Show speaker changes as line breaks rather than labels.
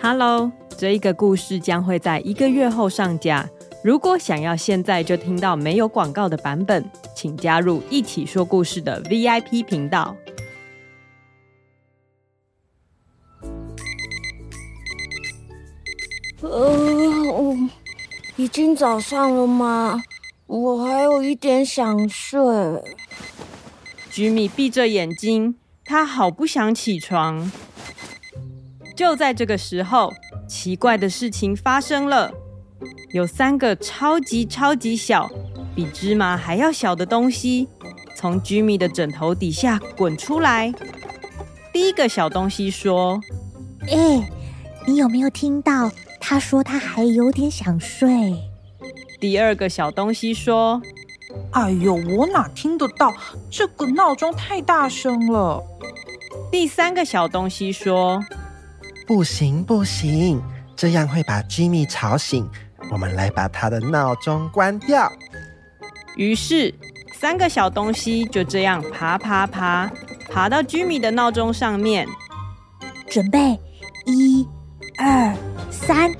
Hello，这一个故事将会在一个月后上架。如果想要现在就听到没有广告的版本，请加入一起说故事的 VIP 频道。
呃，已经早上了吗？我还有一点想睡。
吉米闭着眼睛，他好不想起床。就在这个时候，奇怪的事情发生了。有三个超级超级小，比芝麻还要小的东西，从 Jimmy 的枕头底下滚出来。第一个小东西说：“
哎，你有没有听到？他说他还有点想睡。”
第二个小东西说：“
哎呦，我哪听得到？这个闹钟太大声了。”
第三个小东西说。
不行不行，这样会把居米吵醒。我们来把他的闹钟关掉。
于是，三个小东西就这样爬爬爬，爬到居米的闹钟上面。
准备，一二三、